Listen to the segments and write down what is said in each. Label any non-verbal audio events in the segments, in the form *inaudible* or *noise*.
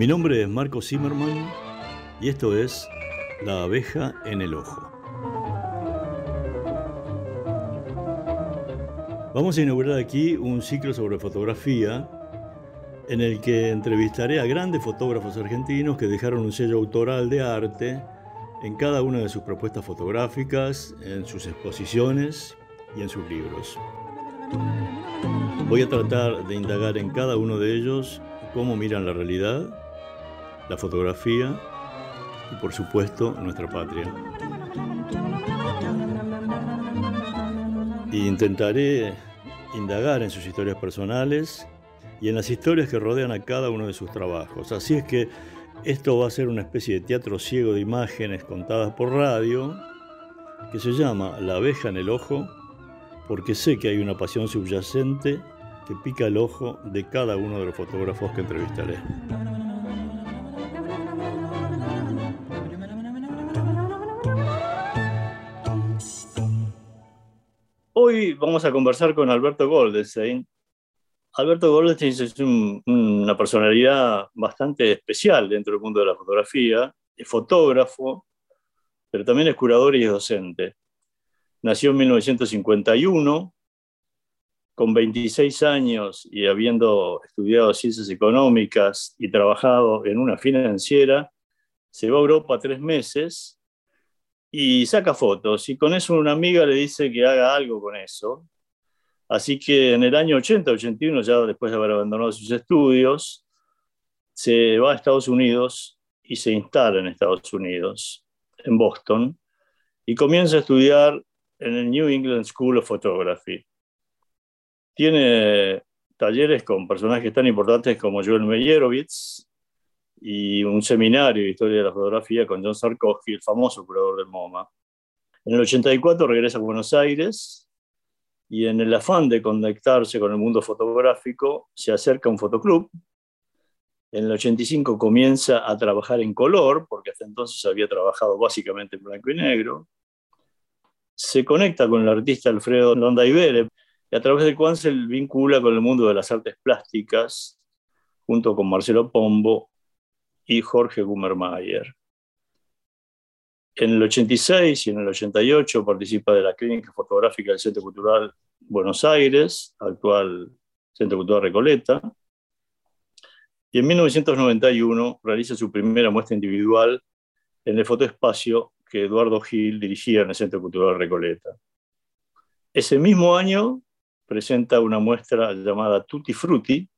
Mi nombre es Marco Zimmerman y esto es La abeja en el ojo. Vamos a inaugurar aquí un ciclo sobre fotografía en el que entrevistaré a grandes fotógrafos argentinos que dejaron un sello autoral de arte en cada una de sus propuestas fotográficas, en sus exposiciones y en sus libros. Voy a tratar de indagar en cada uno de ellos cómo miran la realidad, la fotografía y por supuesto nuestra patria. Y intentaré indagar en sus historias personales y en las historias que rodean a cada uno de sus trabajos. Así es que esto va a ser una especie de teatro ciego de imágenes contadas por radio que se llama La abeja en el ojo porque sé que hay una pasión subyacente que pica el ojo de cada uno de los fotógrafos que entrevistaré. Hoy vamos a conversar con Alberto Goldenstein. Alberto Goldenstein es una personalidad bastante especial dentro del mundo de la fotografía. Es fotógrafo, pero también es curador y es docente. Nació en 1951 con 26 años y habiendo estudiado ciencias económicas y trabajado en una financiera, se va a Europa tres meses y saca fotos. Y con eso una amiga le dice que haga algo con eso. Así que en el año 80, 81, ya después de haber abandonado sus estudios, se va a Estados Unidos y se instala en Estados Unidos, en Boston, y comienza a estudiar en el New England School of Photography tiene talleres con personajes tan importantes como Joel Meyerowitz y un seminario de historia de la fotografía con John Sarkovsky, el famoso curador del MoMA. En el 84 regresa a Buenos Aires y en el afán de conectarse con el mundo fotográfico se acerca a un fotoclub. En el 85 comienza a trabajar en color, porque hasta entonces había trabajado básicamente en blanco y negro. Se conecta con el artista Alfredo Londaibere, y a través del cual se vincula con el mundo de las artes plásticas, junto con Marcelo Pombo y Jorge Gummermayer. En el 86 y en el 88 participa de la clínica fotográfica del Centro Cultural Buenos Aires, actual Centro Cultural Recoleta. Y en 1991 realiza su primera muestra individual en el fotoespacio que Eduardo Gil dirigía en el Centro Cultural Recoleta. Ese mismo año presenta una muestra llamada Tutti Frutti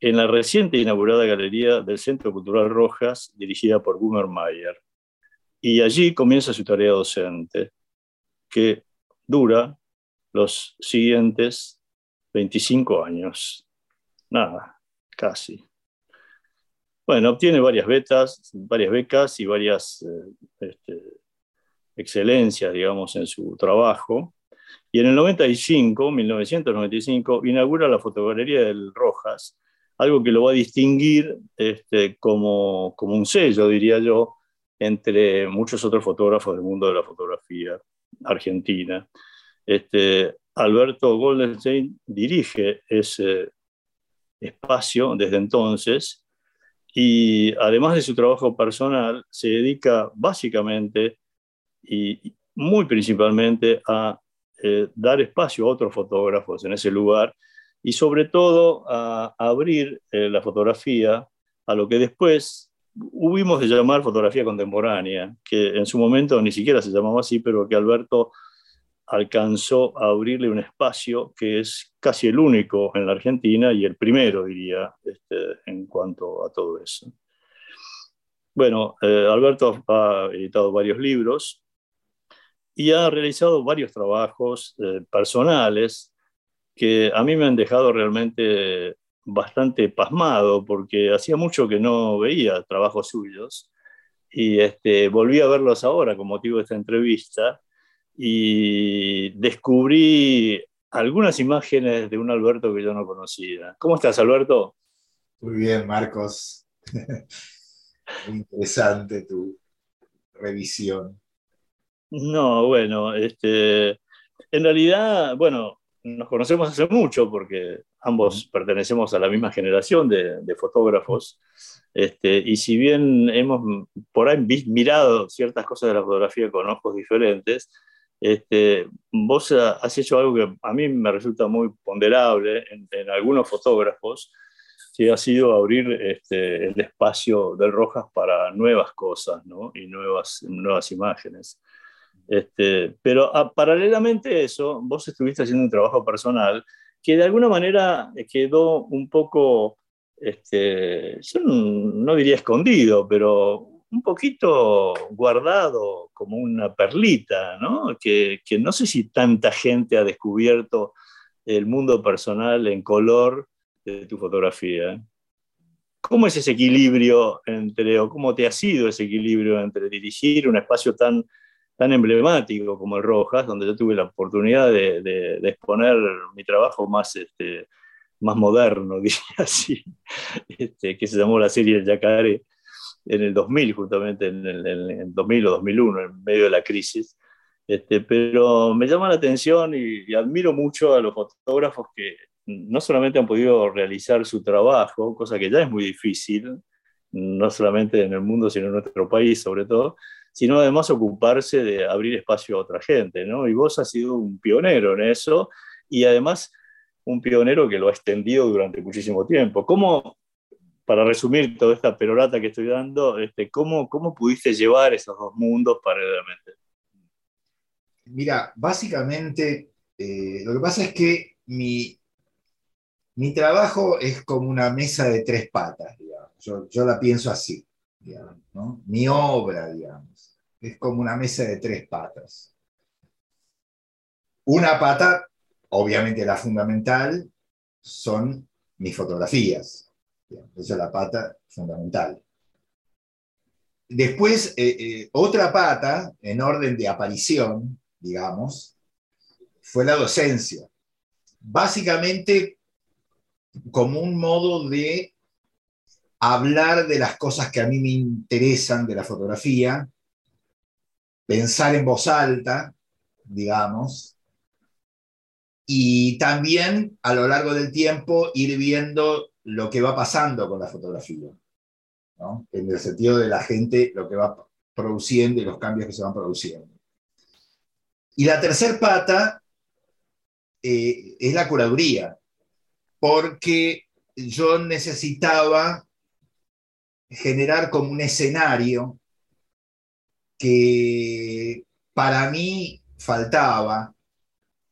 en la reciente inaugurada galería del Centro Cultural Rojas, dirigida por Gunnar Mayer. Y allí comienza su tarea docente, que dura los siguientes 25 años. Nada, casi. Bueno, obtiene varias becas, varias becas y varias eh, este, excelencias, digamos, en su trabajo. Y en el 95, 1995, inaugura la fotogalería del Rojas, algo que lo va a distinguir este, como, como un sello, diría yo, entre muchos otros fotógrafos del mundo de la fotografía argentina. Este, Alberto Goldenstein dirige ese espacio desde entonces y además de su trabajo personal, se dedica básicamente y muy principalmente a eh, dar espacio a otros fotógrafos en ese lugar y sobre todo a, abrir eh, la fotografía a lo que después hubimos de llamar fotografía contemporánea, que en su momento ni siquiera se llamaba así, pero que Alberto alcanzó a abrirle un espacio que es casi el único en la Argentina y el primero, diría, este, en cuanto a todo eso. Bueno, eh, Alberto ha editado varios libros, y ha realizado varios trabajos eh, personales que a mí me han dejado realmente bastante pasmado porque hacía mucho que no veía trabajos suyos y este, volví a verlos ahora con motivo de esta entrevista y descubrí algunas imágenes de un Alberto que yo no conocía. ¿Cómo estás, Alberto? Muy bien, Marcos. *laughs* Muy interesante tu revisión. No, bueno, este, en realidad, bueno, nos conocemos hace mucho porque ambos pertenecemos a la misma generación de, fotógrafos. Este, y si bien hemos por ahí mirado ciertas cosas de la fotografía con ojos diferentes, este, vos has hecho algo que a mí me resulta muy ponderable en, algunos fotógrafos, que ha sido abrir este, el espacio del Rojas para nuevas cosas ¿no? y nuevas, nuevas imágenes. Este, pero a, ah, paralelamente a eso, vos estuviste haciendo un trabajo personal que de alguna manera quedó un poco, este, no diría escondido, pero un poquito guardado como una perlita. Que, que, no sé si tanta gente ha descubierto el mundo personal en color de tu fotografía. ¿Cómo es ese equilibrio entre, o cómo te ha sido ese equilibrio entre dirigir un espacio tan, tan emblemático como el Rojas, donde yo tuve la oportunidad de, de, exponer mi trabajo más, este, más moderno, *laughs* diría así, este, que se llamó la serie El Yacaré, en el 2000, justamente en el, 2000 o 2001, en medio de la crisis. Este, pero me llama la atención y, admiro mucho a los fotógrafos que no solamente han podido realizar su trabajo, cosa que ya es muy difícil, no solamente en el mundo, sino en nuestro país sobre todo, sino además ocuparse de abrir espacio a otra gente, ¿no? Y vos has sido un pionero en eso y además un pionero que lo ha extendido durante muchísimo tiempo. ¿Cómo, para resumir toda esta perorata que estoy dando, este, ¿cómo, ¿cómo pudiste llevar esos dos mundos paralelamente? Mira, básicamente eh, lo que pasa es que mi, mi trabajo es como una mesa de tres patas, Yo, yo la pienso así. Mi obra, digamos, es como una mesa de tres patas. Una pata, obviamente la fundamental, son mis fotografías esa es la pata fundamental. Después, eh, eh, otra pata, en orden de aparición, digamos, fue la docencia. Básicamente como un modo de hablar de las cosas que a mí me interesan de la fotografía, pensar en voz alta, digamos, y también a lo largo del tiempo ir viendo lo que va pasando con la fotografía, en el sentido de la gente, lo que va produciendo y los cambios que se van produciendo. Y la tercera pata eh, es la curaduría, porque yo necesitaba generar como un escenario que para mí faltaba,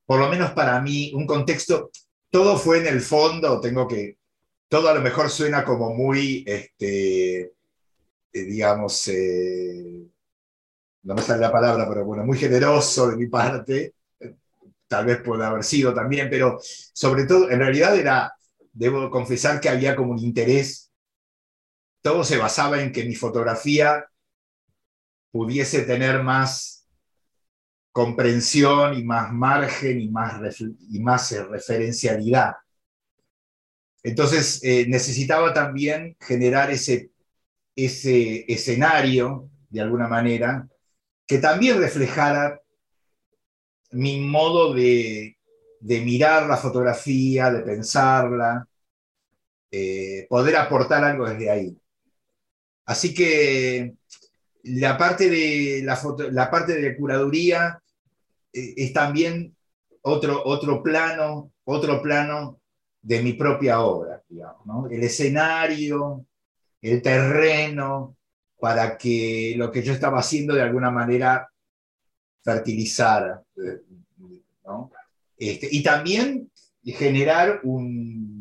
por lo menos para mí, un contexto, todo fue en el fondo, tengo que todo a lo mejor suena como muy, este, eh, digamos, eh, no me sale la palabra, pero bueno, muy generoso de mi parte, tal vez puede haber sido también, pero sobre todo, en realidad era, debo confesar que había como un interés, todo se basaba en que mi fotografía pudiese tener más comprensión y más margen y más, y más eh, referencialidad entonces eh, necesitaba también generar ese, ese escenario, de alguna manera, que también reflejara mi modo de, mirar la fotografía, de pensarla, eh, poder aportar algo desde ahí. Así que la parte de la, la parte de curaduría eh, es también otro, otro plano, otro plano de mi propia obra, digamos, el escenario, el terreno, para que lo que yo estaba haciendo de alguna manera fertilizara. Este, y también generar un,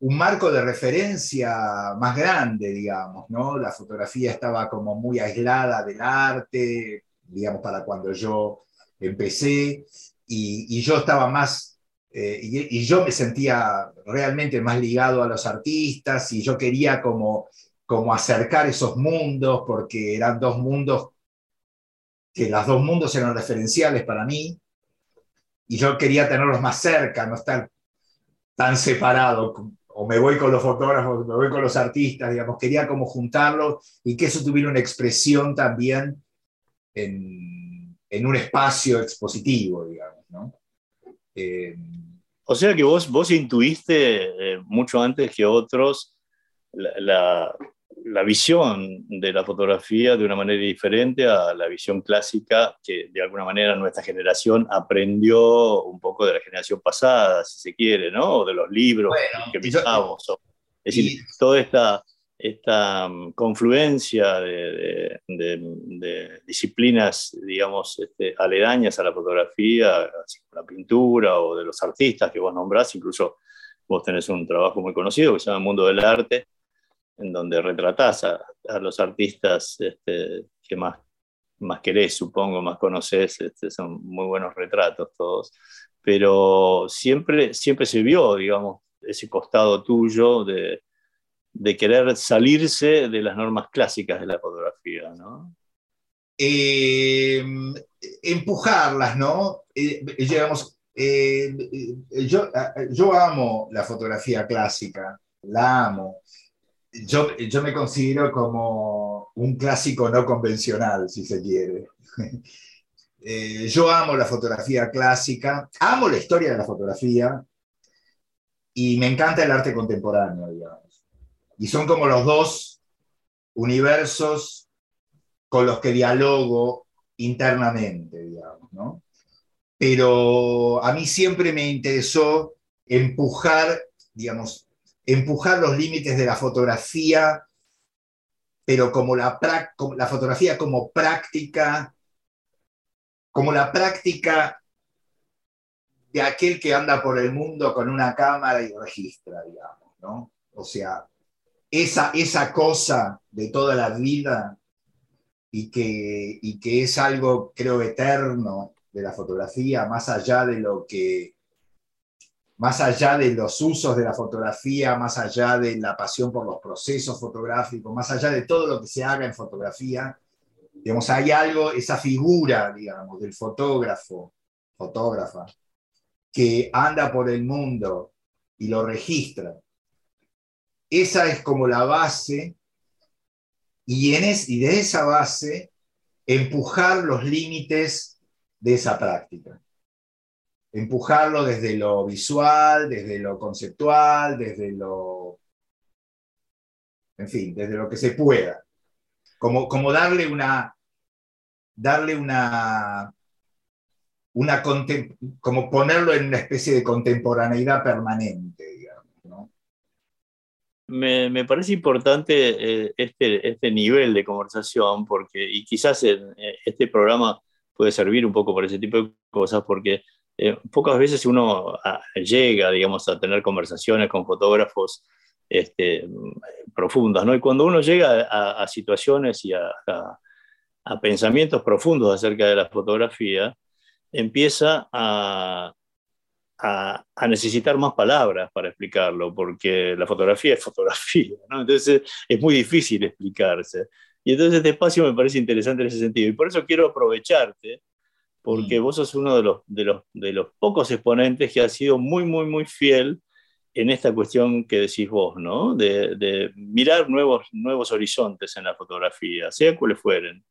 un, marco de referencia más grande, digamos, ¿no? La fotografía estaba como muy aislada del arte, digamos, para cuando yo empecé, y, yo estaba más eh, y, yo me sentía realmente más ligado a los artistas y yo quería como, como acercar esos mundos porque eran dos mundos que los dos mundos eran referenciales para mí y yo quería tenerlos más cerca, no estar tan separado o me voy con los fotógrafos, me voy con los artistas, digamos, quería como juntarlos y que eso tuviera una expresión también en, en un espacio expositivo, digamos, ¿no? Eh, O sea que vos, vos intuiste eh, mucho antes que otros la, la, visión de la fotografía de una manera diferente a la visión clásica que de alguna manera nuestra generación aprendió un poco de la generación pasada, si se quiere, ¿no? O de los libros que visitamos. Es decir, toda esta, esta mm, confluencia de, disciplinas, digamos, este, aledañas a la fotografía, la pintura o de los artistas que vos nombrás, incluso vos tenés un trabajo muy conocido que se llama Mundo del Arte, en donde retratás a, los artistas este, que más, más querés, supongo, más conocés, este, son muy buenos retratos todos, pero siempre, siempre se vio, digamos, ese costado tuyo de, querer salirse de las normas clásicas de la fotografía, ¿no? Eh, empujarlas, ¿no? Eh, eh, yo, yo, amo la fotografía clásica, la amo. Yo, yo me considero como un clásico no convencional, si se quiere. *laughs* yo amo la fotografía clásica, amo la historia de la fotografía y me encanta el arte contemporáneo, digamos. Y son como los dos universos con los que dialogo internamente, digamos, ¿no? Pero a mí siempre me interesó empujar, digamos, empujar los límites de la fotografía, pero como la, la fotografía como práctica, como la práctica de aquel que anda por el mundo con una cámara y registra, digamos, ¿no? O sea, esa, esa cosa de toda la vida y que, y que es algo, creo, eterno de la fotografía, más allá de lo que, más allá de los usos de la fotografía, más allá de la pasión por los procesos fotográficos, más allá de todo lo que se haga en fotografía, digamos, hay algo, esa figura, digamos, del fotógrafo, fotógrafa, que anda por el mundo y lo registra esa es como la base y, en y de esa base empujar los límites de esa práctica. Empujarlo desde lo visual, desde lo conceptual, desde lo, en fin, desde lo que se pueda. Como, como darle una, darle una, una, como ponerlo en una especie de contemporaneidad permanente me, parece importante eh, este, este nivel de conversación, porque, y quizás eh, este programa puede servir un poco para ese tipo de cosas, porque eh, pocas veces uno ah, llega, digamos, a tener conversaciones con fotógrafos este, profundas, ¿no? Y cuando uno llega a, situaciones y a, a, pensamientos profundos acerca de la fotografía, empieza a, a, necesitar más palabras para explicarlo, porque la fotografía es fotografía, ¿no? Entonces es muy difícil explicarse. Y entonces este espacio me parece interesante en ese sentido. Y por eso quiero aprovecharte, porque mm. vos sos uno de los, de, los, de los pocos exponentes que ha sido muy, muy, muy fiel en esta cuestión que decís vos, ¿no? De, de mirar nuevos, nuevos horizontes en la fotografía, sea cuales fueren.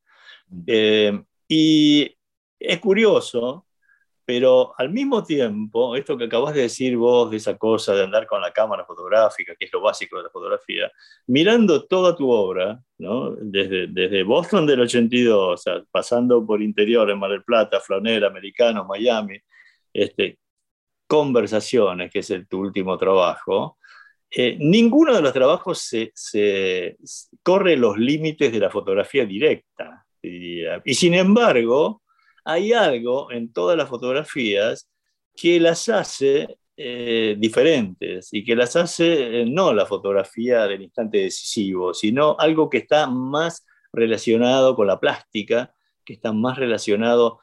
Mm. Eh, y es curioso pero al mismo tiempo, esto que acabas de decir vos, de esa cosa de andar con la cámara fotográfica, que es lo básico de la fotografía, mirando toda tu obra, ¿no? desde, desde Boston del 82, pasando por interior en Mar del Plata, Flanel, Americano, Miami, este, Conversaciones, que es el, tu último trabajo, eh, ninguno de los trabajos se, se, corre los límites de la fotografía directa. Y sin embargo, hay algo en todas las fotografías que las hace eh, diferentes y que las hace eh, no la fotografía del instante decisivo, sino algo que está más relacionado con la plástica, que está más relacionado,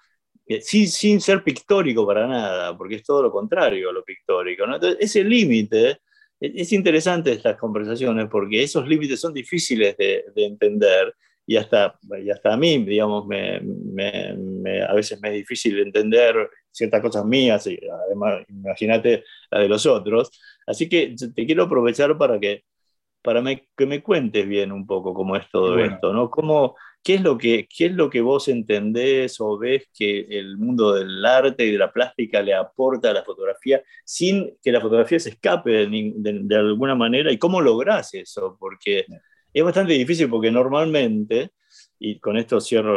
eh, sin, ser pictórico para nada, porque es todo lo contrario a lo pictórico. Entonces, ese límite, es interesante estas conversaciones porque esos límites son difíciles de entender y hasta, y hasta a mí, digamos, me, me, a veces me es difícil entender ciertas cosas mías, y además, imagínate la de los otros. Así que te quiero aprovechar para que, para que me cuentes bien un poco cómo es todo esto, ¿no? ¿Cómo, qué, es lo que, ¿Qué es lo que vos entendés o ves que el mundo del arte y de la plástica le aporta a la fotografía sin que la fotografía se escape de, alguna manera? ¿Y cómo lográs eso? Porque es bastante difícil porque normalmente, y con esto cierro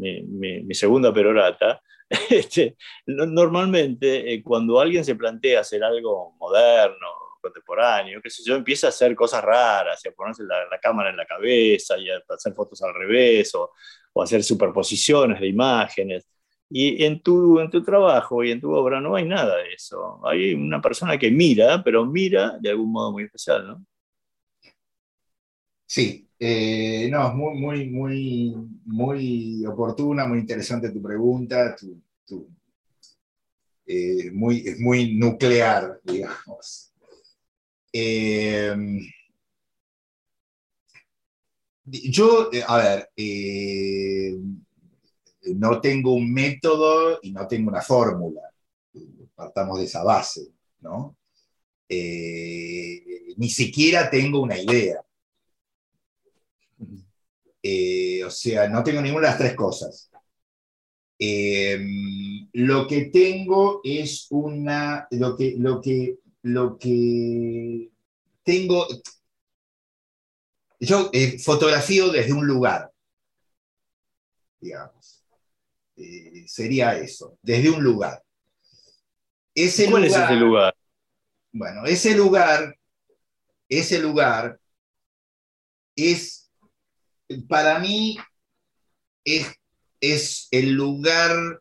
mi, segunda perorata, *laughs* este, normalmente eh, cuando alguien se plantea hacer algo moderno, contemporáneo, qué sé yo, empieza a hacer cosas raras, a ponerse la, cámara en la cabeza y a hacer fotos al revés o, o hacer superposiciones de imágenes. Y en tu, en tu trabajo y en tu obra no hay nada de eso. Hay una persona que mira, pero mira de algún modo muy especial, ¿no? Sí, eh, no, es muy, muy, muy, muy oportuna, muy interesante tu pregunta, eh, muy, es muy nuclear, digamos. Em, yo, eh, a ver, no tengo un método y no tengo una fórmula. Partamos de esa base, ¿no? Ni siquiera tengo una idea. O sea, no tengo ninguna de las tres cosas. Em, lo que tengo es una, lo que, lo que lo que tengo, yo eh, fotografío desde un lugar, digamos. Eh, sería eso, desde un lugar. Ese ¿Cuál es ese lugar? Bueno, ese lugar, ese lugar es, para mí, es, es el lugar,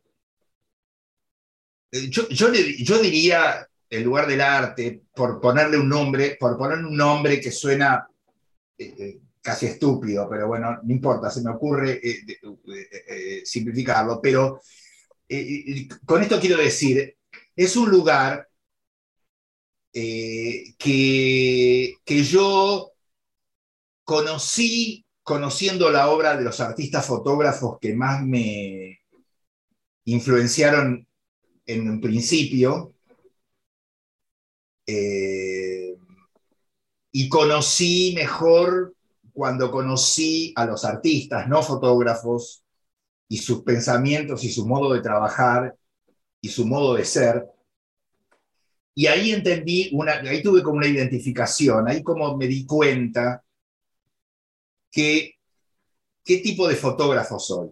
eh, yo, yo, diría el lugar del arte, por ponerle un nombre, por ponerle un nombre que suena eh, eh, casi estúpido, pero bueno, no importa, se me ocurre simplificarlo, pero con esto quiero decir, es un lugar que, que yo conocí conociendo la obra de los artistas fotógrafos que más me influenciaron en un principio, eh, y conocí mejor cuando conocí a los artistas, no fotógrafos, y sus pensamientos y su modo de trabajar y su modo de ser. Y ahí entendí, una, ahí tuve como una identificación, ahí como me di cuenta que qué tipo de fotógrafo soy.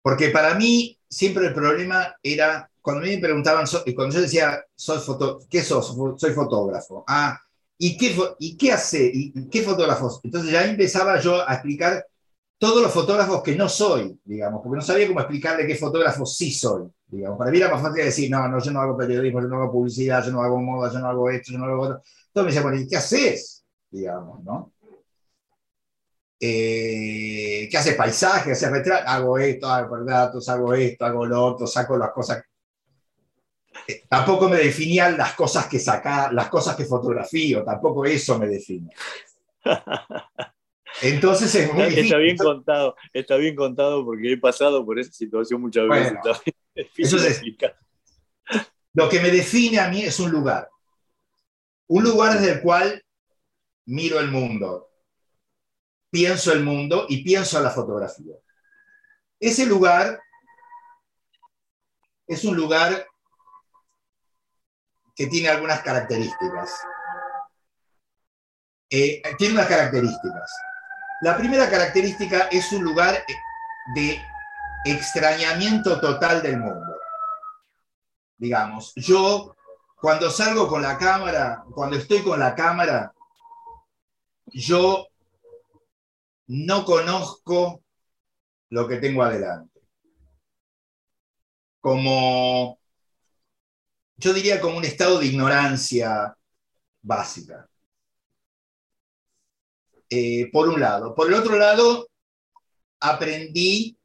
Porque para mí siempre el problema era cuando me preguntaban, cuando yo decía, soy foto, ¿qué sos? Soy fotógrafo. Ah, ¿y qué, y qué hace? ¿Y qué fotógrafos? Entonces ya empezaba yo a explicar todos los fotógrafos que no soy, digamos, porque no sabía cómo explicarle qué fotógrafo sí soy, digamos. Para mí era más fácil decir, no, no, yo no hago periodismo, yo no hago publicidad, yo no hago moda, yo no hago esto, yo no hago otro. Entonces me decía, bueno, ¿y qué haces? Digamos, ¿no? Eh, ¿Qué haces? Paisaje, haces retrato, hago esto, hago datos, hago esto, hago lo otro, saco las cosas tampoco me definían las cosas que saca, las cosas que fotografío, tampoco eso me define. *laughs* Entonces es muy Está bien contado, está bien contado porque he pasado por esa situación muchas veces. lo que me define a mí es un lugar. Un lugar desde el cual miro el mundo, pienso el mundo y pienso la fotografía. Ese lugar es un lugar que tiene algunas características. Eh, tiene unas características. La primera característica es un lugar de extrañamiento total del mundo. Digamos, yo cuando salgo con la cámara, cuando estoy con la cámara, yo no conozco lo que tengo adelante. Como yo diría como un estado de ignorancia básica. Eh, por un lado. Por el otro lado, aprendí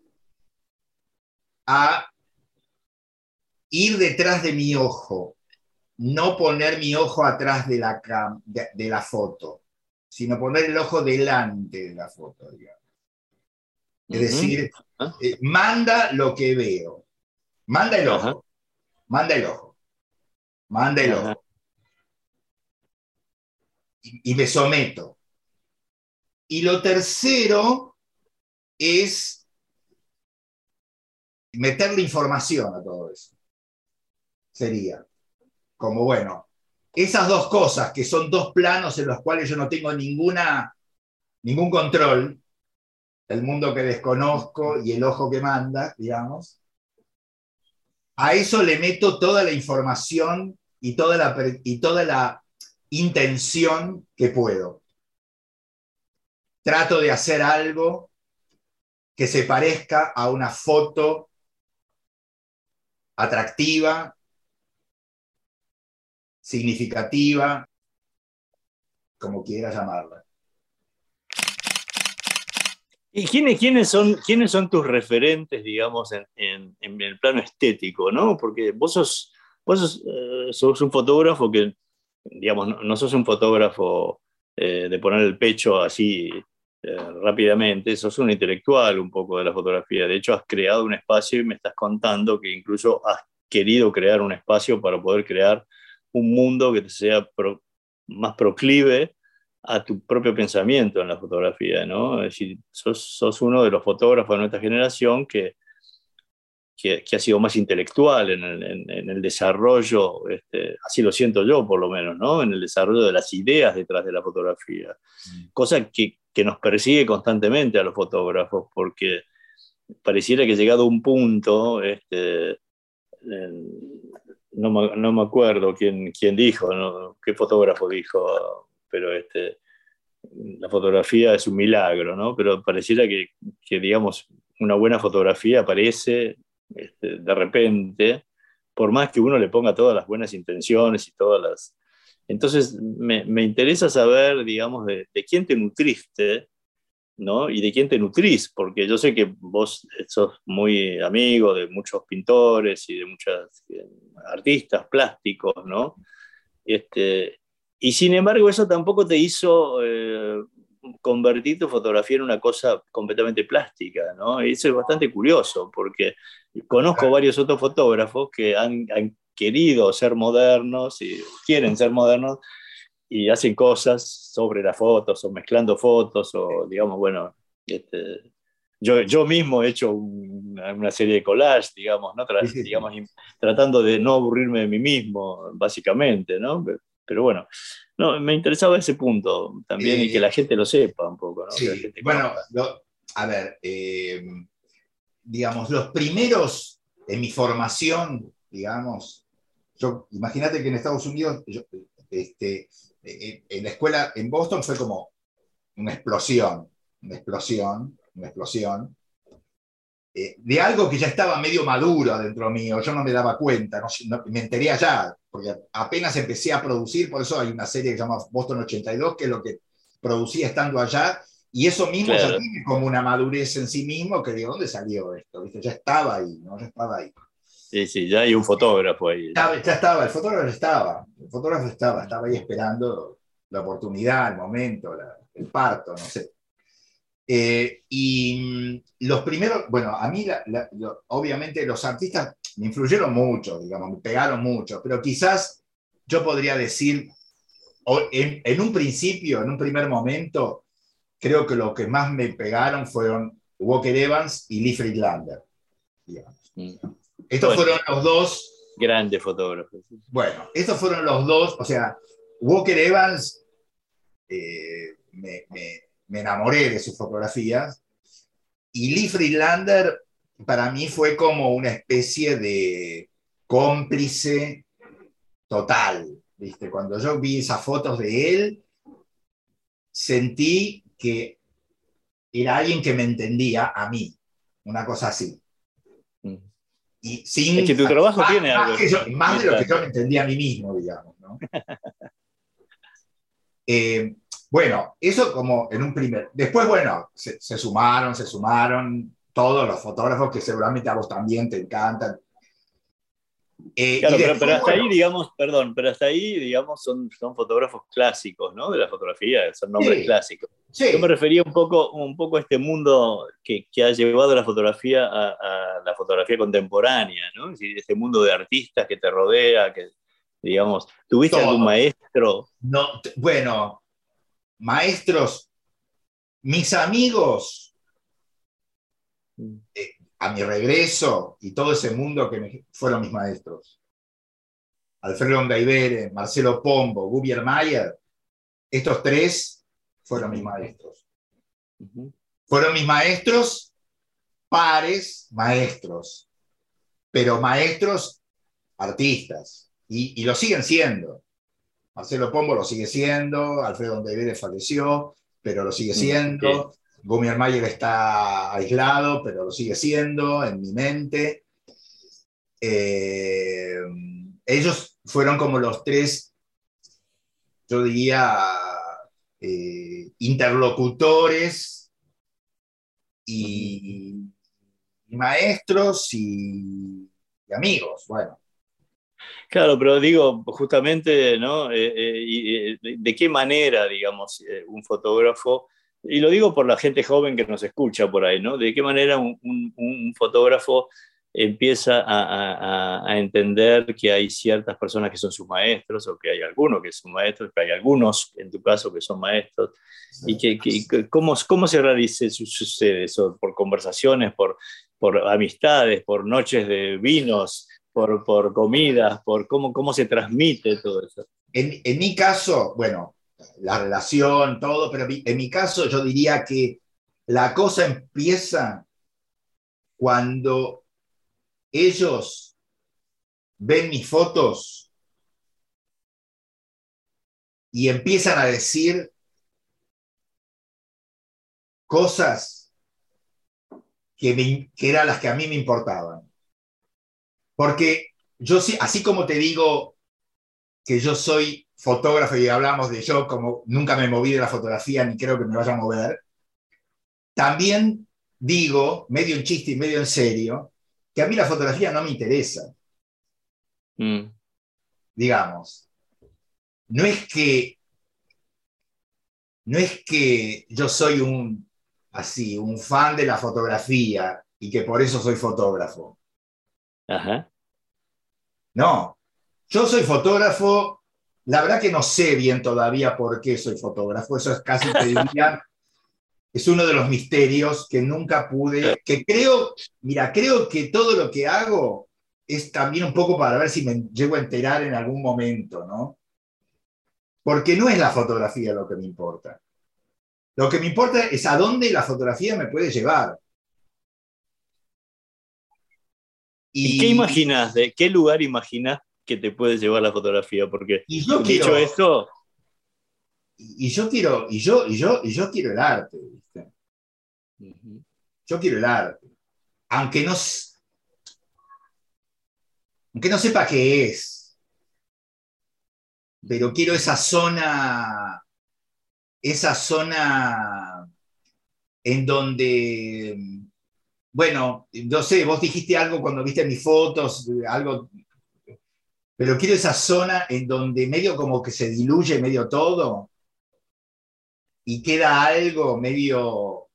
a ir detrás de mi ojo, no poner mi ojo atrás de la, de, la foto, sino poner el ojo delante de la foto, Es decir, ah. eh, manda lo que veo, manda el ojo, manda el ojo. Mándelo. y me someto. Y lo tercero es meterle información a todo eso. Sería como, bueno, esas dos cosas que son dos planos en los cuales yo no tengo ninguna, ningún control, el mundo que desconozco y el ojo que manda, digamos, a eso le meto toda la información y toda la, y toda la intención que puedo. Trato de hacer algo que se parezca a una foto atractiva, significativa, como quiera llamarla. ¿Y quiénes, quiénes, son, quiénes son tus referentes, digamos, en, el plano estético, no? Porque vos sos, vos eh, sos, un fotógrafo que, digamos, no, sos un fotógrafo eh, de poner el pecho así eh, rápidamente, sos un intelectual un poco de la fotografía. De hecho, has creado un espacio y me estás contando que incluso has querido crear un espacio para poder crear un mundo que te sea más proclive a tu propio pensamiento en la fotografía, ¿no? Es decir, sos, uno de los fotógrafos de nuestra generación que, que, ha sido más intelectual en el, desarrollo, este, así lo siento yo por lo menos, ¿no? En el desarrollo de las ideas detrás de la fotografía. Mm. Cosa que, que nos persigue constantemente a los fotógrafos, porque pareciera que llegado a un punto, este, no, me, no, me, acuerdo quién, quién dijo, qué fotógrafo dijo, pero este, la fotografía es un milagro, ¿no? Pero pareciera que, que digamos, una buena fotografía aparece este, de repente, por más que uno le ponga todas las buenas intenciones y todas las, entonces, me, interesa saber, digamos, de, quién te nutriste, ¿no? Y de quién te nutrís, porque yo sé que vos sos muy amigo de muchos pintores y de muchos eh, artistas plásticos, ¿no? Este, y sin embargo, eso tampoco te hizo eh, convertir tu fotografía en una cosa completamente plástica, ¿no? Y eso es bastante curioso, porque conozco varios otros fotógrafos que han, han querido ser modernos y quieren ser modernos y hacen cosas sobre las fotos o mezclando fotos o digamos, bueno, este, yo, yo mismo he hecho una serie de collages, digamos, ¿no? digamos, tratando de no aburrirme de mí mismo, básicamente, ¿no? Pero bueno, no, me interesaba ese punto también y que la gente lo sepa un poco, ¿no? bueno, a ver, eh, digamos, los primeros en mi formación, digamos, imagínate que en Estados Unidos, este, en la escuela en Boston fue como una explosión, una explosión, una explosión, eh, de algo que ya estaba medio maduro dentro mío, yo no me daba cuenta, no, me enteré allá, porque apenas empecé a producir, por eso hay una serie que se llama Boston 82, que es lo que producía estando allá, y eso mismo ya tiene como una madurez en sí mismo, que de dónde salió esto, ¿viste? ya estaba ahí, ¿no? ya estaba ahí. Sí, sí, ya hay un fotógrafo ahí. Ya, estaba, el fotógrafo estaba, el fotógrafo estaba, estaba ahí esperando la oportunidad, el momento, el parto, no sé. Eh, y los primeros, bueno, a mí obviamente los artistas me influyeron mucho, digamos, me pegaron mucho, pero quizás yo podría decir, en, en un principio, en un primer momento, creo que lo que más me pegaron fueron Walker Evans y Lee Friedlander. Digamos. Mm. Estos fueron los dos. Grandes fotógrafos. Bueno, estos fueron los dos. O sea, Walker Evans, eh, me, enamoré de sus fotografías. Y Lee Friedlander, para mí, fue como una especie de cómplice total. ¿viste? Cuando yo vi esas fotos de él, sentí que era alguien que me entendía a mí, una cosa así. Mm sin, es que tu trabajo tiene algo. Más, de lo que yo me entendía a mí mismo, digamos. ¿no? *laughs* Eh, bueno, eso como en un primer. Después, bueno, se, sumaron, se sumaron todos los fotógrafos que seguramente a vos también te encantan. Eh, claro, pero, hasta ahí, digamos, perdón, pero hasta ahí, digamos, son, son fotógrafos clásicos, ¿no? De la fotografía, son nombres clásicos. Yo me refería un poco, un poco a este mundo que, que ha llevado la fotografía a, la fotografía contemporánea, ¿no? Es decir, este mundo de artistas que te rodea, que, digamos, ¿tuviste algún maestro? No, bueno, maestros, mis amigos, Mm. eh, a mi regreso y todo ese mundo que me- fueron mis maestros. Alfredo Ondaibere, Marcelo Pombo, Gubier Mayer, estos tres fueron mis maestros. Fueron mis maestros, pares maestros, pero maestros artistas, y, y lo siguen siendo. Marcelo Pombo lo sigue siendo, Alfredo Ondaibere falleció, pero lo sigue siendo. Gumier Mayer está aislado, pero lo sigue siendo en mi mente. Eh, ellos fueron como los tres, yo diría, eh, interlocutores y, maestros y, amigos. Bueno, Claro, pero digo, justamente, ¿no? Eh, de, qué manera, digamos, un fotógrafo, y lo digo por la gente joven que nos escucha por ahí, ¿no? De qué manera un, un- un fotógrafo empieza a, a- a- entender que hay ciertas personas que son sus maestros, o que hay algunos que son maestros, que hay algunos, en tu caso, que son maestros, y que, que- cómo, cómo se realiza, su- sucede eso, por conversaciones, por, por amistades, por noches de vinos, por, por comidas, por cómo, cómo se transmite todo eso. En, en mi caso, bueno, la relación, todo, pero en mi caso yo diría que la cosa empieza cuando ellos ven mis fotos y empiezan a decir cosas que, que eran las que a mí me importaban. Porque yo sí, así como te digo que yo soy fotógrafo y hablamos de yo como nunca me moví de la fotografía ni creo que me vaya a mover, también digo, medio en chiste y medio en serio, que a mí la fotografía no me interesa, Mm, digamos. No es que no es que yo soy un así, un fan de la fotografía y que por eso soy fotógrafo. Ajá. No, yo soy fotógrafo, la verdad que no sé bien todavía por qué soy fotógrafo, eso es casi, te diría, *laughs* es uno de los misterios que nunca pude, que creo, mira, creo que todo lo que hago es también un poco para ver si me llego a enterar en algún momento, ¿no? Porque no es la fotografía lo que me importa. Lo que me importa es a dónde la fotografía me puede llevar. ¿Y qué imaginas? ¿De qué lugar imaginas que te puede llevar la fotografía? Porque Y yo dicho quiero, esto, y yo quiero, y yo, y yo, y yo quiero el arte, ¿viste? Yo quiero el arte. Aunque no, aunque no sepa qué es. Pero quiero esa zona, esa zona en donde, bueno, no sé, vos dijiste algo cuando viste mis fotos, algo, pero quiero esa zona en donde medio como que se diluye medio todo y queda algo medio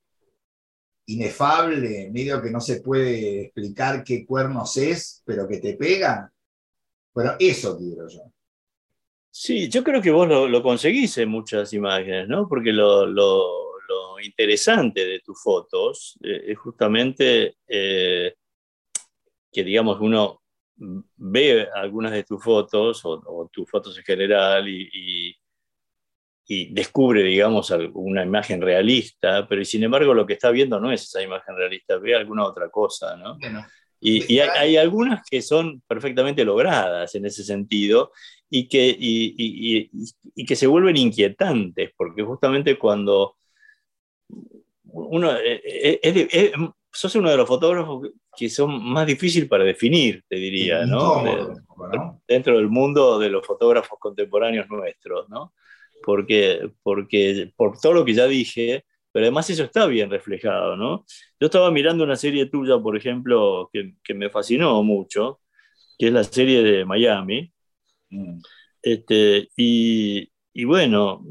inefable, medio que no se puede explicar qué cuernos es, pero que te pega. Bueno, eso quiero yo. sí, yo creo que vos lo, lo conseguís en muchas imágenes, ¿no? Porque lo, lo- interesante de tus fotos eh, es justamente eh, que, digamos, uno ve algunas de tus fotos o, o tus fotos en general y, y- y descubre, digamos, una imagen realista, pero sin embargo lo que está viendo no es esa imagen realista, ve alguna otra cosa, ¿no? Bueno, Y, y hay, hay algunas que son perfectamente logradas en ese sentido y que, y, que se vuelven inquietantes, porque justamente cuando uno eh, eh, es- sos uno de los fotógrafos que son más difíciles para definir, te diría, ¿no? dentro del mundo de los fotógrafos contemporáneos nuestros, ¿no? Porque, porque por todo lo que ya dije, pero además eso está bien reflejado, ¿no? Yo estaba mirando una serie tuya, por ejemplo, que, que me fascinó mucho, que es la serie de Miami, Mm. este, y, y bueno,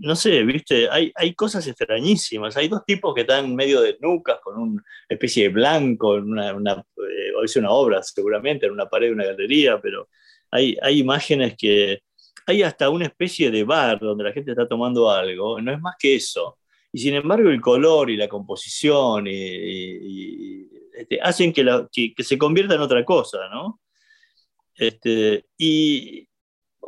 no sé, viste, hay, hay cosas extrañísimas. Hay dos tipos que están medio de nucas con una especie de blanco, en una, una, eh, es una obra seguramente, en una pared de una galería, pero hay, hay imágenes que, hay hasta una especie de bar donde la gente está tomando algo, no es más que eso. Y sin embargo el color y la composición este, hacen que, que, se convierta en otra cosa, ¿no? Este, y,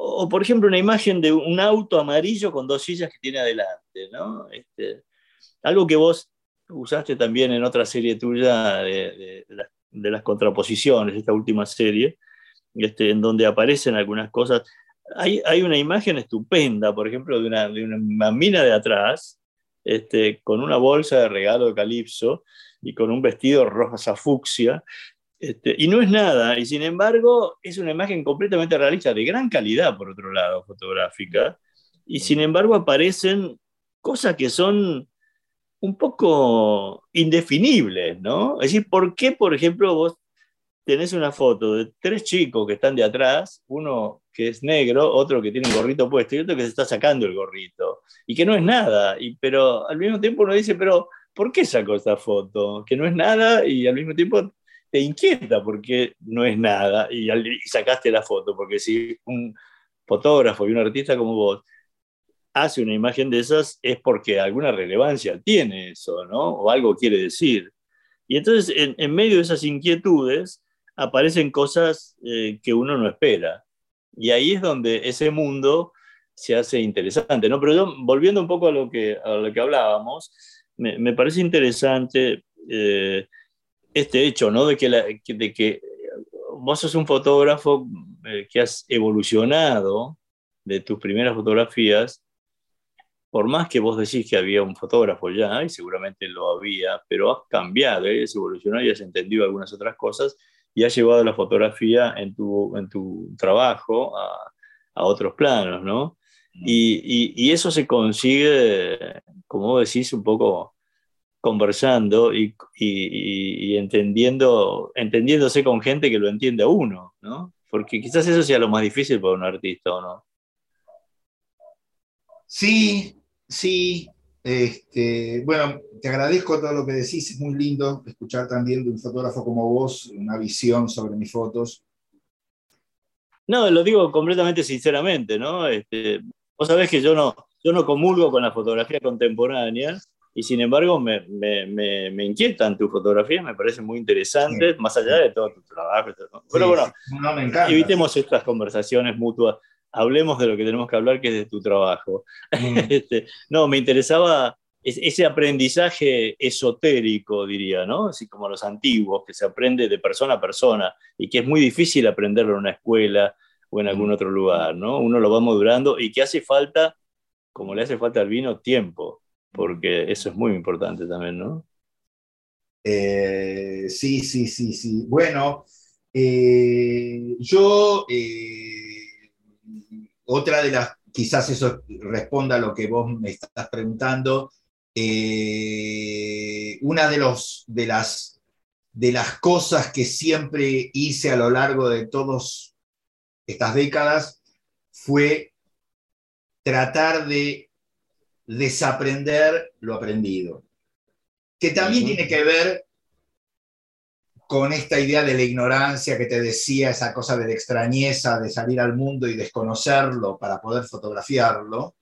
o por ejemplo una imagen de un auto amarillo con dos sillas que tiene adelante, ¿no? Este, algo que vos usaste también en otra serie tuya de, las contraposiciones, esta última serie, este, en donde aparecen algunas cosas. Hay, hay, una imagen estupenda, por ejemplo, de una, de una mina de atrás, este, con una bolsa de regalo de Calipso y con un vestido rosa fucsia, este, y no es nada, y sin embargo es una imagen completamente realista, de gran calidad, por otro lado, fotográfica, y sin embargo aparecen cosas que son un poco indefinibles, ¿no? Es decir, ¿por qué, por ejemplo, vos tenés una foto de tres chicos que están de atrás, uno que es negro, otro que tiene un gorrito puesto y otro que se está sacando el gorrito, y que no es nada, y, pero al mismo tiempo uno dice, pero ¿por qué sacó esta foto? Que no es nada y al mismo tiempo te inquieta porque no es nada y, y sacaste la foto, porque si un fotógrafo y un artista como vos hace una imagen de esas es porque alguna relevancia tiene eso, ¿no? O algo quiere decir. Y entonces, en, medio de esas inquietudes, aparecen cosas eh, que uno no espera. Y ahí es donde ese mundo se hace interesante, ¿no? Pero yo, volviendo un poco a lo que, a lo que hablábamos, me, parece interesante eh, este hecho, ¿no? De que, de que vos sos un fotógrafo eh, que has evolucionado de tus primeras fotografías por más que vos decís que había un fotógrafo ya, y seguramente lo había, pero has cambiado, ¿eh? has evolucionado y has entendido algunas otras cosas y has llevado la fotografía en tu, en tu trabajo a, a otros planos, ¿no? Mm. Y, y, eso se consigue, como decís, un poco conversando y, y, entendiendo, entendiéndose con gente que lo entiende a uno, ¿no? Porque quizás eso sea lo más difícil para un artista, ¿o no? Sí, Sí, este, bueno, te agradezco todo lo que decís, es muy lindo escuchar también de un fotógrafo como vos una visión sobre mis fotos. No, lo digo completamente sinceramente, ¿no? Este, vos sabés que yo no, yo no comulgo con la fotografía contemporánea y sin embargo me, me, me, inquietan tus fotografías, me parecen muy interesantes, más allá de todo tu trabajo. Pero bueno, evitemos estas conversaciones mutuas hablemos de lo que tenemos que hablar, que es de tu trabajo. Mm. *laughs* Este, no, me interesaba ese aprendizaje esotérico, diría, ¿no? Así como los antiguos, que se aprende de persona a persona y que es muy difícil aprenderlo en una escuela o en algún mm. otro lugar, ¿no? Uno lo va madurando y que hace falta, como le hace falta al vino, tiempo, porque eso es muy importante también, ¿no? Eh, sí, sí, sí, sí. Bueno, eh, yo... Eh, otra de las, quizás eso responda a lo que vos me estás preguntando, una de, los, de, las, de las cosas que siempre hice a lo largo de todas estas décadas fue tratar de desaprender lo aprendido, que también tiene que ver con esta idea de la ignorancia que te decía, esa cosa de la extrañeza, de salir al mundo y desconocerlo para poder fotografiarlo,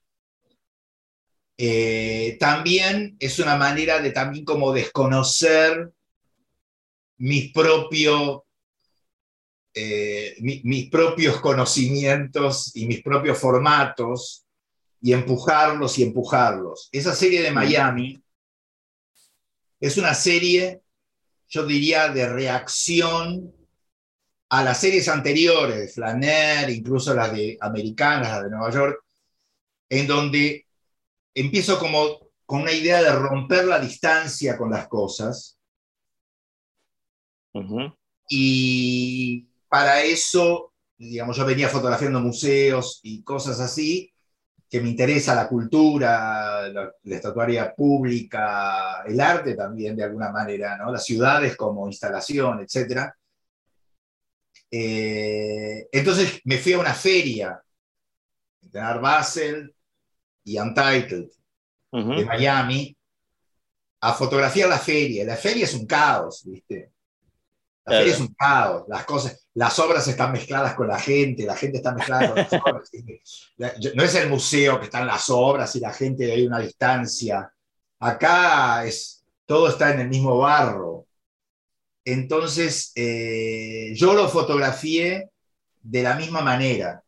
eh, también es una manera de también como desconocer mis, eh, mis propios conocimientos y mis propios formatos y empujarlos y empujarlos. Esa serie de Miami es una serie yo diría, de reacción a las series anteriores, de Flaner, incluso las de americanas, las de Nueva York, en donde empiezo como con una idea de romper la distancia con las cosas. Y para eso, digamos, yo venía fotografiando museos y cosas así, que me interesa la cultura, la, estatuaria pública, el arte también de alguna manera, ¿no? las ciudades como instalación, etc. Eh, entonces me fui a una feria, de Basel y Untitled, de Miami, a fotografiar la feria. La feria es un caos, ¿viste? La feria es un caos, las cosas, las obras están mezcladas con la gente, la gente está mezclada con las obras. *laughs* No es el museo que están las obras y la gente hay una distancia. Acá es, todo está en el mismo barro. Entonces, eh, yo lo fotografié de la misma manera,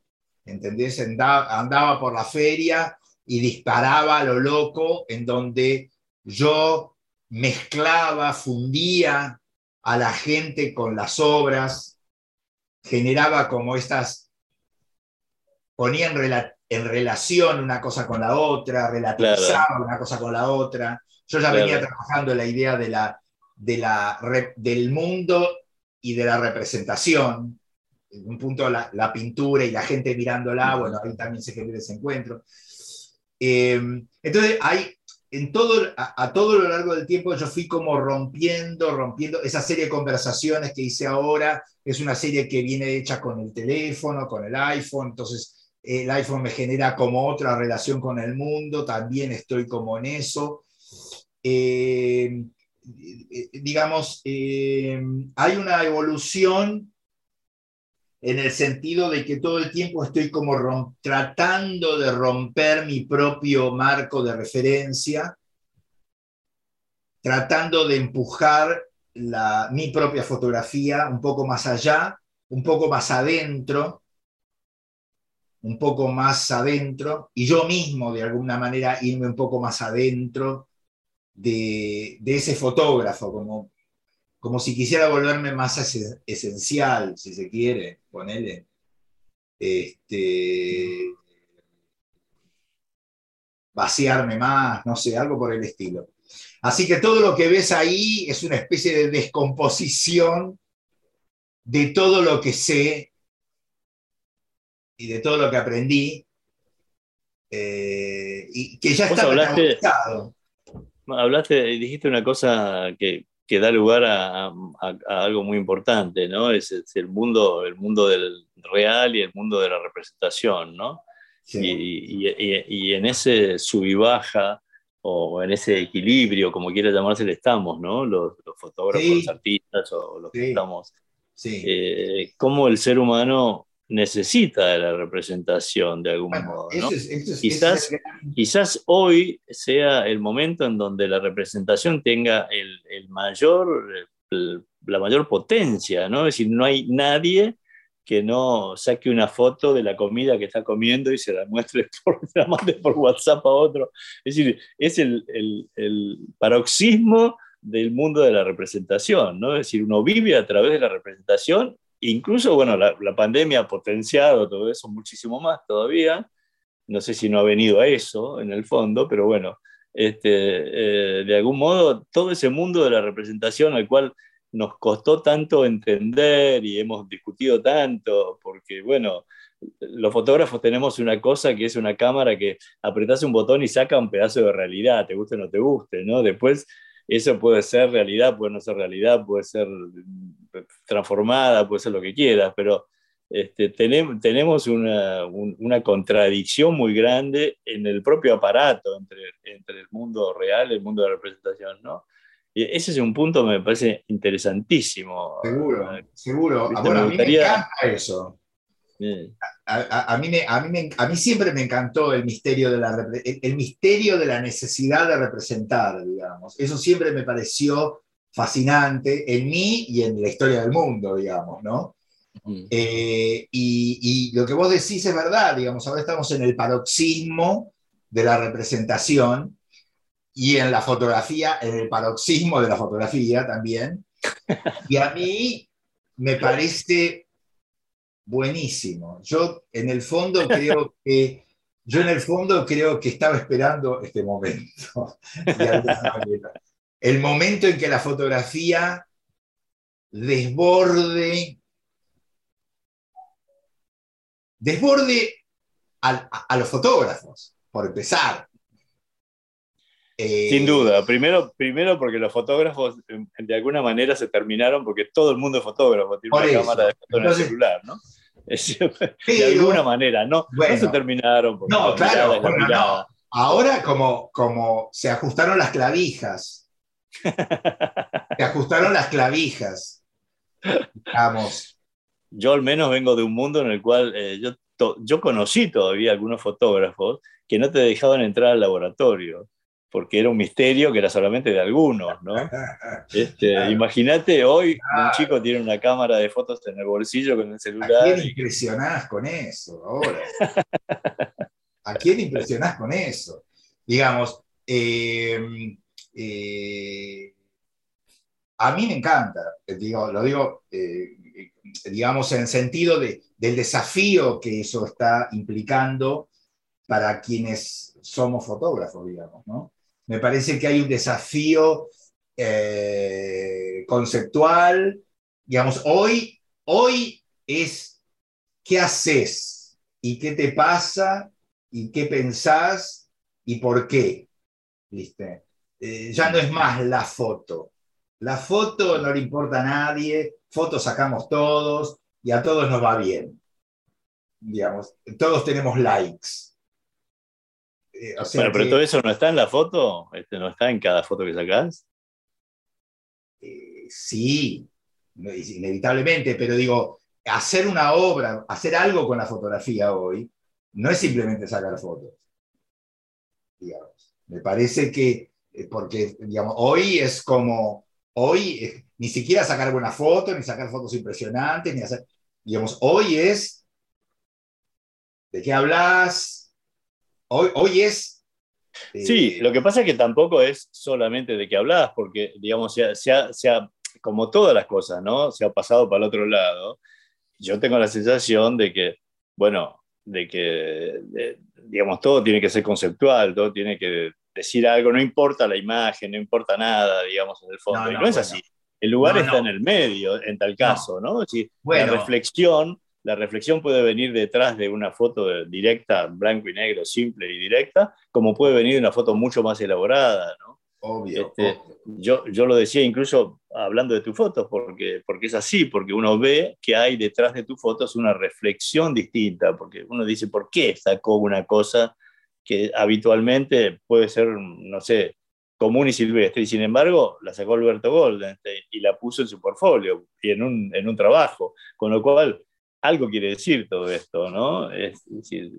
¿entendés? Andaba, andaba por la feria y disparaba a lo loco, en donde yo mezclaba, fundía a la gente con las obras, generaba como estas, ponía en, relación una cosa con la otra, relativizaba una cosa con la otra. Yo ya venía trabajando la idea de la, de la, del mundo y de la representación. En un punto la, la, pintura y la gente mirándola, bueno, ahí también se genera ese encuentro. Eh, entonces, hay, en todo, a, todo lo largo del tiempo yo fui como rompiendo, rompiendo. Esa serie de conversaciones que hice ahora es una serie que viene hecha con el teléfono, con el iPhone, entonces el iPhone me genera como otra relación con el mundo, también estoy como en eso. Eh, digamos, eh, hay una evolución en el sentido de que todo el tiempo estoy como tratando de romper mi propio marco de referencia, tratando de empujar mi propia fotografía un poco más allá, un poco más adentro, un poco más adentro, y yo mismo de alguna manera irme un poco más adentro de, de ese fotógrafo, como como si quisiera volverme más esencial, si se quiere, ponele. Este, vaciarme más, no sé, algo por el estilo. Así que todo lo que ves ahí es una especie de descomposición de todo lo que sé y de todo lo que aprendí eh, y que ya está hablaste, hablaste, dijiste una cosa que, que da lugar a, algo muy importante, ¿no? Es, el, mundo, el mundo del real y el mundo de la representación, ¿no? Y, en ese sub y baja, o en ese equilibrio, como quiera llamarse, le estamos, ¿no? Los, fotógrafos, los artistas o los que estamos. Eh, cómo el ser humano necesita de la representación de algún modo. quizás, quizás hoy sea el momento en donde la representación tenga el, el mayor, la mayor potencia, ¿no? Es decir, no hay nadie que no saque una foto de la comida que está comiendo y se la muestre *laughs* por, la mande por WhatsApp a otro. Es decir, es el, el, el paroxismo del mundo de la representación, ¿no? Es decir, uno vive a través de la representación Incluso, bueno, la, pandemia ha potenciado todo eso muchísimo más todavía. No sé si no ha venido a eso en el fondo, pero bueno, este, eh, de algún modo todo ese mundo de la representación al cual nos costó tanto entender y hemos discutido tanto, porque bueno, los fotógrafos tenemos una cosa que es una cámara que apretás un botón y saca un pedazo de realidad, te guste o no te guste, ¿no? Después eso puede ser realidad, puede no ser realidad, puede ser transformada, puede ser lo que quieras, pero este, tenemos, tenemos una, una, contradicción muy grande en el propio aparato entre, entre el mundo real y el mundo de la representación, ¿no? Y ese es un punto que me parece interesantísimo. Seguro, seguro. a mí me encanta eso. A, mí a, mí a, mí siempre me encantó el misterio, de la, el, misterio de la necesidad de representar, digamos. Eso siempre me pareció fascinante en mí y en la historia del mundo, digamos, ¿no? Eh, y, lo que vos decís es verdad, digamos, ahora estamos en el paroxismo de la representación y en la fotografía, en el paroxismo de la fotografía también. Y a mí me parece buenísimo. Yo en el fondo creo que yo en el fondo creo que estaba esperando este momento. *laughs* el momento en que la fotografía desborde desborde a, los fotógrafos, por empezar. Sin duda, primero, primero porque los fotógrafos de alguna manera se terminaron porque todo el mundo es fotógrafo, tiene una cámara de foto en el celular, ¿no? *laughs* de alguna manera, ¿no? no se terminaron. no, claro, no. Ahora como, como se ajustaron las clavijas, *laughs* se ajustaron las clavijas. Vamos. Yo al menos vengo de un mundo en el cual eh, yo, yo conocí todavía algunos fotógrafos que no te dejaban entrar al laboratorio porque era un misterio que era solamente de algunos, ¿no? *laughs* Este, Imagínate, hoy un chico tiene una cámara de fotos en el bolsillo con el celular. ¿A quién impresionás con eso ahora? ¿A quién impresionás con eso? Digamos, eh, eh, a mí me encanta, digo, lo digo, eh, digamos, en sentido de, del desafío que eso está implicando para quienes somos fotógrafos, digamos, ¿no? Me parece que hay un desafío eh, conceptual. Digamos, hoy, hoy es qué haces y qué te pasa y qué pensás y por qué. ¿Viste? Eh, ya no es más la foto. La foto no le importa a nadie, fotos sacamos todos y a todos nos va bien. Digamos, todos tenemos likes. Eh, bueno, pero todo eso no está en la foto, este, no está en cada foto que sacás. Eh, sí, inevitablemente, pero digo, hacer una obra, hacer algo con la fotografía hoy, no es simplemente sacar fotos. Digamos. Me parece que, porque digamos, hoy es como, hoy ni siquiera sacar buenas fotos, ni sacar fotos impresionantes, ni hacer, digamos, hoy es de qué hablas, Hoy, es... sí, eh, lo que pasa es que tampoco es solamente de qué hablas, porque, digamos, se ha, como todas las cosas, ¿no? Se ha pasado para el otro lado. Yo tengo la sensación de que, bueno, de que, digamos, todo tiene que ser conceptual, todo tiene que decir algo, no importa la imagen, no importa nada, digamos, en el fondo. y no es así. El lugar está en el medio, en tal caso, ¿no? Si La reflexión la reflexión puede venir detrás de una foto directa, blanco y negro, simple y directa, como puede venir de una foto mucho más elaborada, ¿no? Obvio, este, Yo, yo lo decía incluso hablando de tu foto, porque, porque es así, porque uno ve que hay detrás de tu fotos una reflexión distinta, porque uno dice, ¿por qué sacó una cosa que habitualmente puede ser, no sé, común y silvestre, y sin embargo la sacó Alberto Golden este, y la puso en su portfolio y en un, en un trabajo, con lo cual algo quiere decir todo esto, ¿no?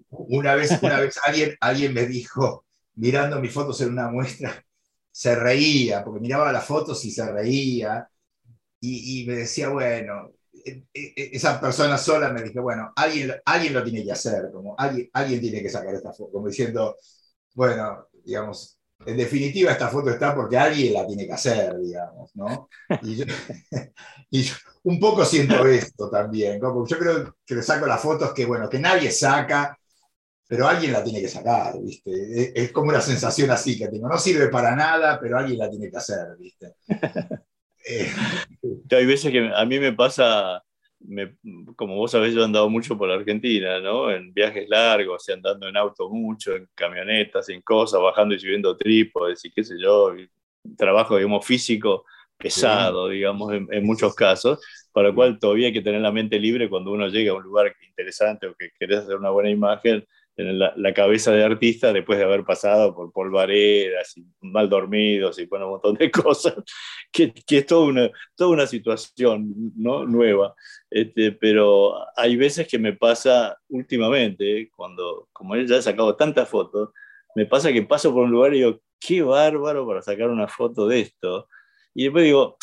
Una vez, una vez alguien, alguien me dijo, mirando mis fotos en una muestra, se reía, porque miraba las fotos y se reía, y, me decía, bueno, esa persona sola me dijo, bueno, alguien, alguien lo tiene que hacer, como alguien, alguien tiene que sacar esta foto, como diciendo, bueno, digamos, en definitiva esta foto está porque alguien la tiene que hacer, digamos, ¿no? Y yo, *laughs* un poco siento esto también, yo creo que le saco las fotos que, bueno, que nadie saca, pero alguien la tiene que sacar, ¿viste? Es, como una sensación así que tengo, no sirve para nada, pero alguien la tiene que hacer, ¿viste? Eh, hay veces que a mí me pasa como vos sabés, yo he andado mucho por la Argentina, ¿no? En viajes largos, andando en auto mucho, en camionetas, en cosas, bajando y subiendo trípodes y qué sé yo, trabajo, digamos, físico pesado, digamos, en, muchos casos, para lo cual todavía hay que tener la mente libre cuando uno llega a un lugar interesante o que querés hacer una buena imagen, tener la, cabeza de artista después de haber pasado por polvaredas y mal dormidos y bueno, un montón de *laughs* cosas, que, que es toda una, toda una situación ¿no? nueva. Este, pero hay veces que me pasa últimamente, cuando, como ya he sacado tantas fotos, me pasa que paso por un lugar y digo, qué bárbaro para sacar una foto de esto. Y después digo,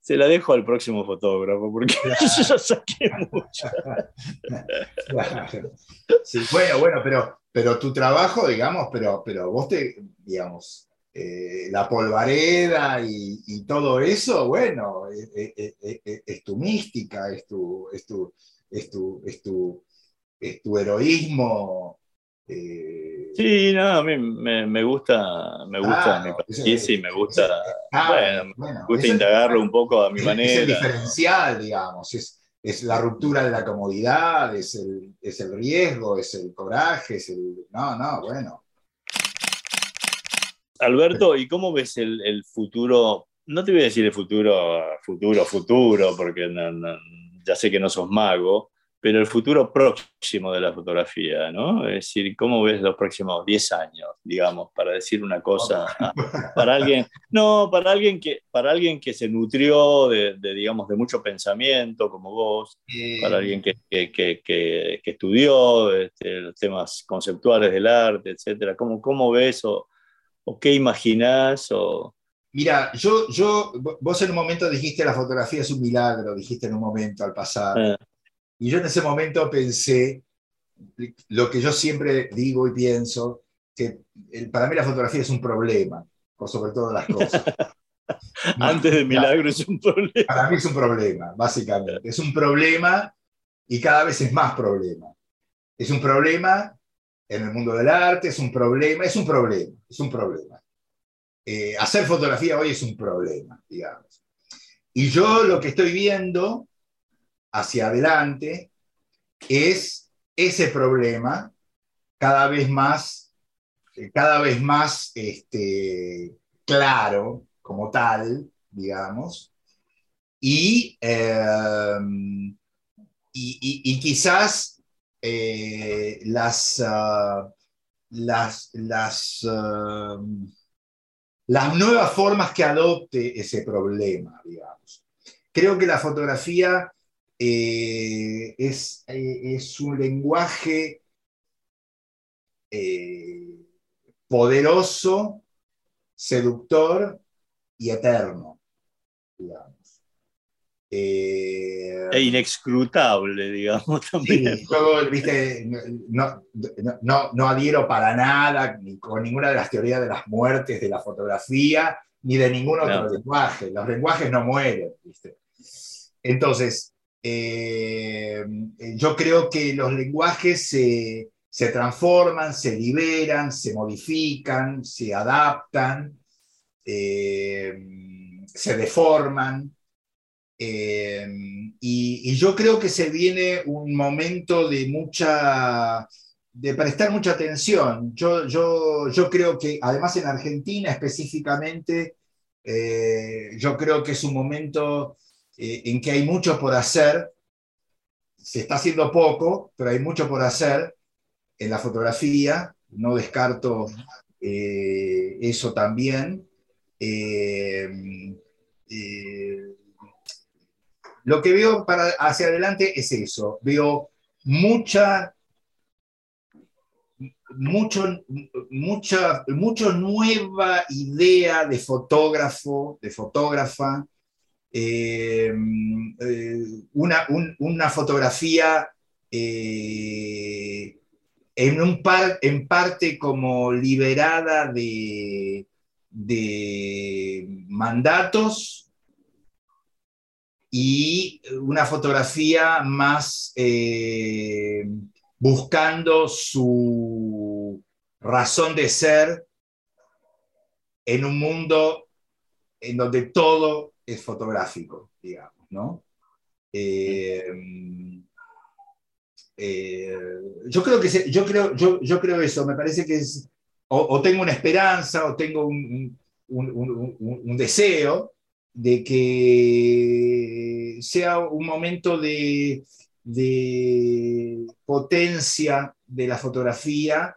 se la dejo al próximo fotógrafo, porque *laughs* yo ya saqué mucho. *laughs* bueno, bueno, pero, pero tu trabajo, digamos, pero, pero vos te, digamos, eh, la polvareda y, todo eso, bueno, es, tu mística, es tu, es tu, es tu, es tu, es tu heroísmo. Eh. Sí, no, a mí me, gusta, me gusta mi paciencia y me gusta, bueno, me gusta indagarlo un poco a mi manera. Es el diferencial, digamos, es, es la ruptura de la comodidad, es el, es el riesgo, es el coraje, es el... No, no, bueno. Alberto, ¿y cómo ves el, futuro? No te voy a decir el futuro, futuro, futuro, porque ya sé que no sos mago, pero el futuro próximo de la fotografía, ¿no? Es decir, ¿cómo ves los próximos 10 años, digamos, para decir una cosa *laughs* para alguien, no, para alguien que, para alguien que se nutrió de, digamos, de mucho pensamiento como vos, para alguien que, que, que estudió este, los temas conceptuales del arte, etcétera, ¿cómo, cómo ves o, o qué imaginás o... Mira, yo, yo, vos en un momento dijiste la fotografía es un milagro, dijiste en un momento al pasar. Ah. Y yo en ese momento pensé lo que yo siempre digo y pienso, que para mí la fotografía es un problema, por sobre todas las cosas. *laughs* Antes del milagro es un problema. Para mí es un problema, básicamente. Es un problema y cada vez es más problema. Es un problema en el mundo del arte, es un problema, es un problema, es un problema. Eh, hacer fotografía hoy es un problema, digamos. Y yo lo que estoy viendo hacia adelante es ese problema cada vez más, eh, cada vez más este, claro como tal, digamos, y, em, y, quizás eh, las, ah, las, las, em, las nuevas formas que adopte ese problema, digamos. Creo que la fotografía eh, es, eh, es, un lenguaje eh, poderoso, seductor y eterno, digamos. e inexcrutable, digamos, *laughs* también. no, no, no, adhiero para nada ni con ninguna de las teorías de las muertes de la fotografía, ni de ningún otro lenguaje. Los lenguajes no mueren, ¿viste? Entonces, eh, yo creo que los lenguajes se, transforman, se liberan, se modifican, se adaptan, eh, se deforman. Eh, y, yo creo que se viene un momento de mucha, de prestar mucha atención. Yo, yo, yo creo que, además en Argentina específicamente, yo creo que es un momento eh, en que hay mucho por hacer, se está haciendo poco, pero hay mucho por hacer en la fotografía, no descarto eh, eso también. Eh, lo que veo para hacia adelante es eso, veo mucha mucho, mucha, mucha nueva idea de fotógrafo, de fotógrafa, eh, eh, una, una, fotografía eh, en, un par, en parte como liberada de, de mandatos y una fotografía más buscando su razón de ser en un mundo en donde todo es fotográfico, digamos, ¿no? Eh, eh, yo creo que yo creo, yo, yo, creo eso, me parece que es, o, tengo una esperanza, o tengo un, un, deseo de que sea un momento de, de potencia de la fotografía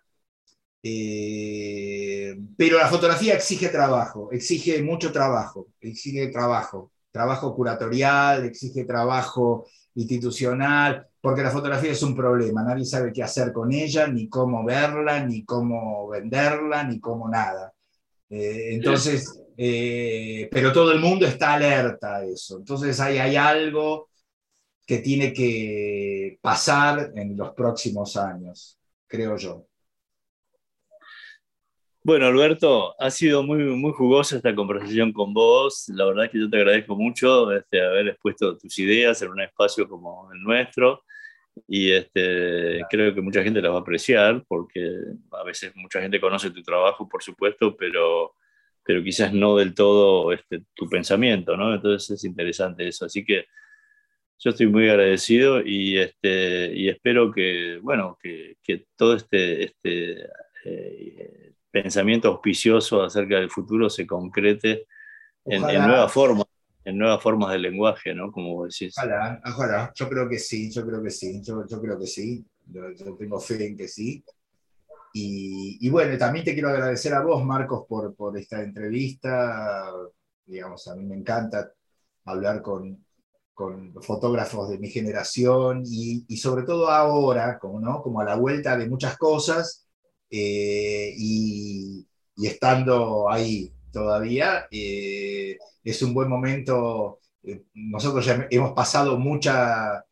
eh, pero la fotografía exige trabajo, exige mucho trabajo, exige trabajo, trabajo curatorial, exige trabajo institucional, porque la fotografía es un problema, nadie sabe qué hacer con ella, ni cómo verla, ni cómo venderla, ni cómo nada. Eh, entonces, eh, pero todo el mundo está alerta a eso. Entonces hay, hay algo que tiene que pasar en los próximos años, creo yo. Bueno, Alberto, ha sido muy, muy jugosa esta conversación con vos. La verdad es que yo te agradezco mucho este, haber expuesto tus ideas en un espacio como el nuestro. Y este, creo que mucha gente las va a apreciar, porque a veces mucha gente conoce tu trabajo, por supuesto, pero, pero quizás no del todo este, tu pensamiento, ¿no? Entonces es interesante eso. Así que yo estoy muy agradecido y, este, y espero que, bueno, que, que todo este, este eh, pensamiento auspicioso acerca del futuro se concrete en, nueva forma, nuevas formas de lenguaje, ¿no? Como decís. Ojalá, ojalá. Yo creo que sí, yo creo que sí, yo, creo que sí. Yo, tengo fe en que sí. Y, bueno, también te quiero agradecer a vos, Marcos, por, por esta entrevista. Digamos, a mí me encanta hablar con, con fotógrafos de mi generación y, y, sobre todo ahora, como, ¿no? como a la vuelta de muchas cosas eh, y, y, estando ahí todavía, eh, es un buen momento. Eh, nosotros ya hemos pasado mucha,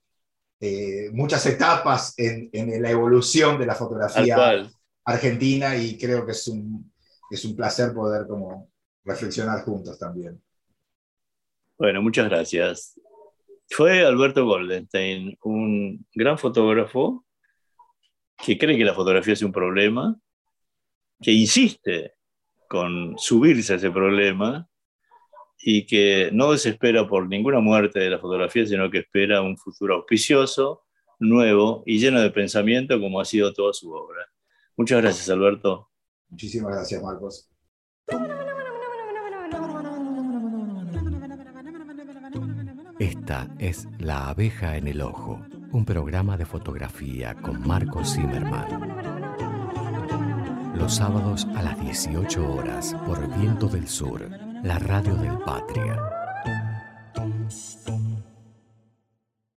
muchas etapas en, en, la evolución de la fotografía argentina y creo que es un, es un placer poder como reflexionar juntos también. Bueno, muchas gracias. Fue Alberto Goldenstein, un gran fotógrafo que cree que la fotografía es un problema, que insiste con subirse a ese problema y que no desespera por ninguna muerte de la fotografía, sino que espera un futuro auspicioso, nuevo y lleno de pensamiento como ha sido toda su obra. Muchas gracias, Alberto. Muchísimas gracias, Marcos. Esta es La abeja en el ojo, un programa de fotografía con Marco Zimmerman. Los sábados a las 18 horas por Viento del Sur, la radio del Patria.